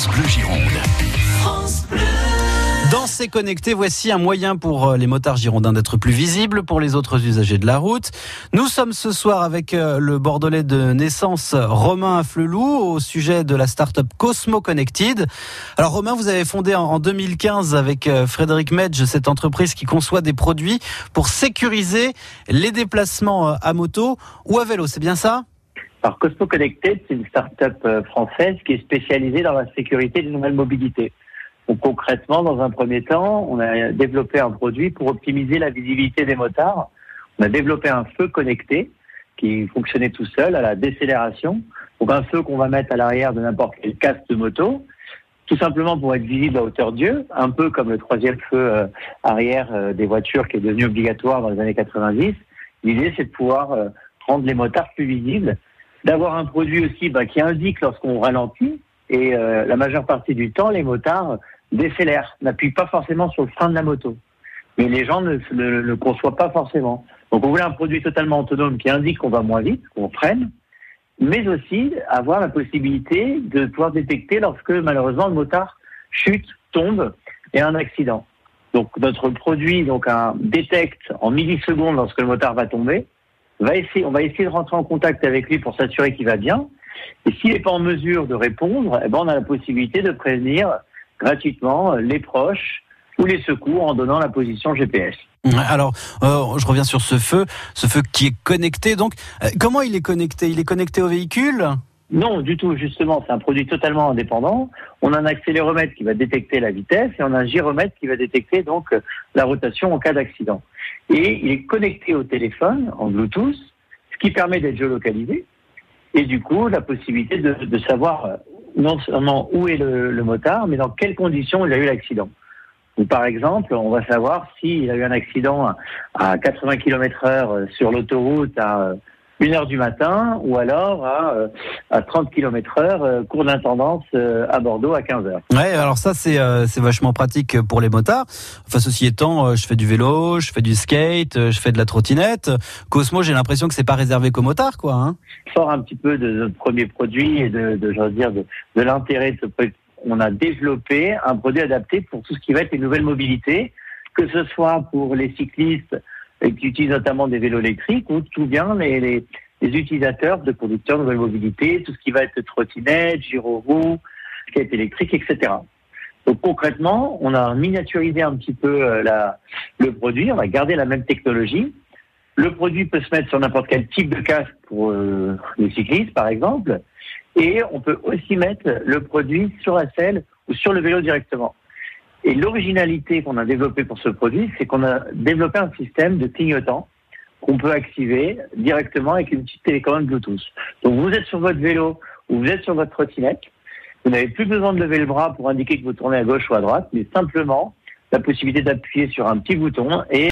France Bleu Gironde. Dans ces connectés, voici un moyen pour euh, les motards girondins d'être plus visibles pour les autres usagers de la route. Nous sommes ce soir avec euh, le bordelais de naissance Romain Afflelou au sujet de la start-up Cosmo Connected. Alors Romain, vous avez fondé en 2015 avec euh, Frédéric Medge cette entreprise qui conçoit des produits pour sécuriser les déplacements à moto ou à vélo, c'est bien ça? Alors Cosmo Connected, c'est une start-up française qui est spécialisée dans la sécurité des nouvelles mobilités. Donc concrètement, dans un premier temps, on a développé un produit pour optimiser la visibilité des motards. On a développé un feu connecté qui fonctionnait tout seul à la décélération. Donc un feu qu'on va mettre à l'arrière de n'importe quel casque de moto, tout simplement pour être visible à hauteur d'yeux, un peu comme le troisième feu euh, arrière euh, des voitures qui est devenu obligatoire dans les années 90. L'idée, c'est de pouvoir euh, rendre les motards plus visibles, d'avoir un produit aussi bah, qui indique lorsqu'on ralentit. Et la majeure partie du temps, les motards décélère, n'appuie pas forcément sur le frein de la moto. Mais les gens ne le conçoivent pas forcément. Donc on voulait un produit totalement autonome qui indique qu'on va moins vite, qu'on freine, mais aussi avoir la possibilité de pouvoir détecter lorsque malheureusement le motard chute, tombe et a un accident. Donc notre produit donc un, détecte en millisecondes lorsque le motard va tomber. Va essayer, on va essayer de rentrer en contact avec lui pour s'assurer qu'il va bien. Et s'il n'est pas en mesure de répondre, eh ben on a la possibilité de prévenir gratuitement les proches ou les secours en donnant la position GPS. Alors, euh, je reviens sur ce feu, ce feu qui est connecté. Donc, euh, comment il est connecté? Il est connecté au véhicule? Non, du tout, justement, c'est un produit totalement indépendant. On a un accéléromètre qui va détecter la vitesse et on a un gyromètre qui va détecter donc la rotation en cas d'accident. Et il est connecté au téléphone en Bluetooth, ce qui permet d'être géolocalisé et du coup la possibilité de, de savoir non seulement où est le, motard, mais dans quelles conditions il a eu l'accident. par exemple, on va savoir s'il a eu un accident à 80 km heure sur l'autoroute à 1 heure du matin ou alors à, euh, à 30 km heure, euh, cours d'intendance euh, à Bordeaux à 15 heures. Ouais, alors ça c'est c'est vachement pratique pour les motards. Enfin ceci étant, je fais du vélo, je fais du skate, je fais de la trottinette. Cosmo, j'ai l'impression que c'est pas réservé qu'aux motards quoi. Hein Sort un petit peu de notre premier produit et de, de je veux dire de, de l'intérêt de ce produit. On a développé un produit adapté pour tout ce qui va être les nouvelles mobilités, que ce soit pour les cyclistes et qui utilisent notamment des vélos électriques, ou tout bien les, les, utilisateurs de conducteurs de nouvelle mobilité, tout ce qui va être trottinette, gyroroue, skate électrique, etc. Donc concrètement, on a miniaturisé un petit peu euh, le produit, on a gardé la même technologie. Le produit peut se mettre sur n'importe quel type de casque pour euh, les cyclistes, par exemple, et on peut aussi mettre le produit sur la selle ou sur le vélo directement. Et l'originalité qu'on a développée pour ce produit, c'est qu'on a développé un système de clignotant qu'on peut activer directement avec une petite télécommande Bluetooth. Donc vous êtes sur votre vélo ou vous êtes sur votre trottinette, vous n'avez plus besoin de lever le bras pour indiquer que vous tournez à gauche ou à droite, mais simplement la possibilité d'appuyer sur un petit bouton et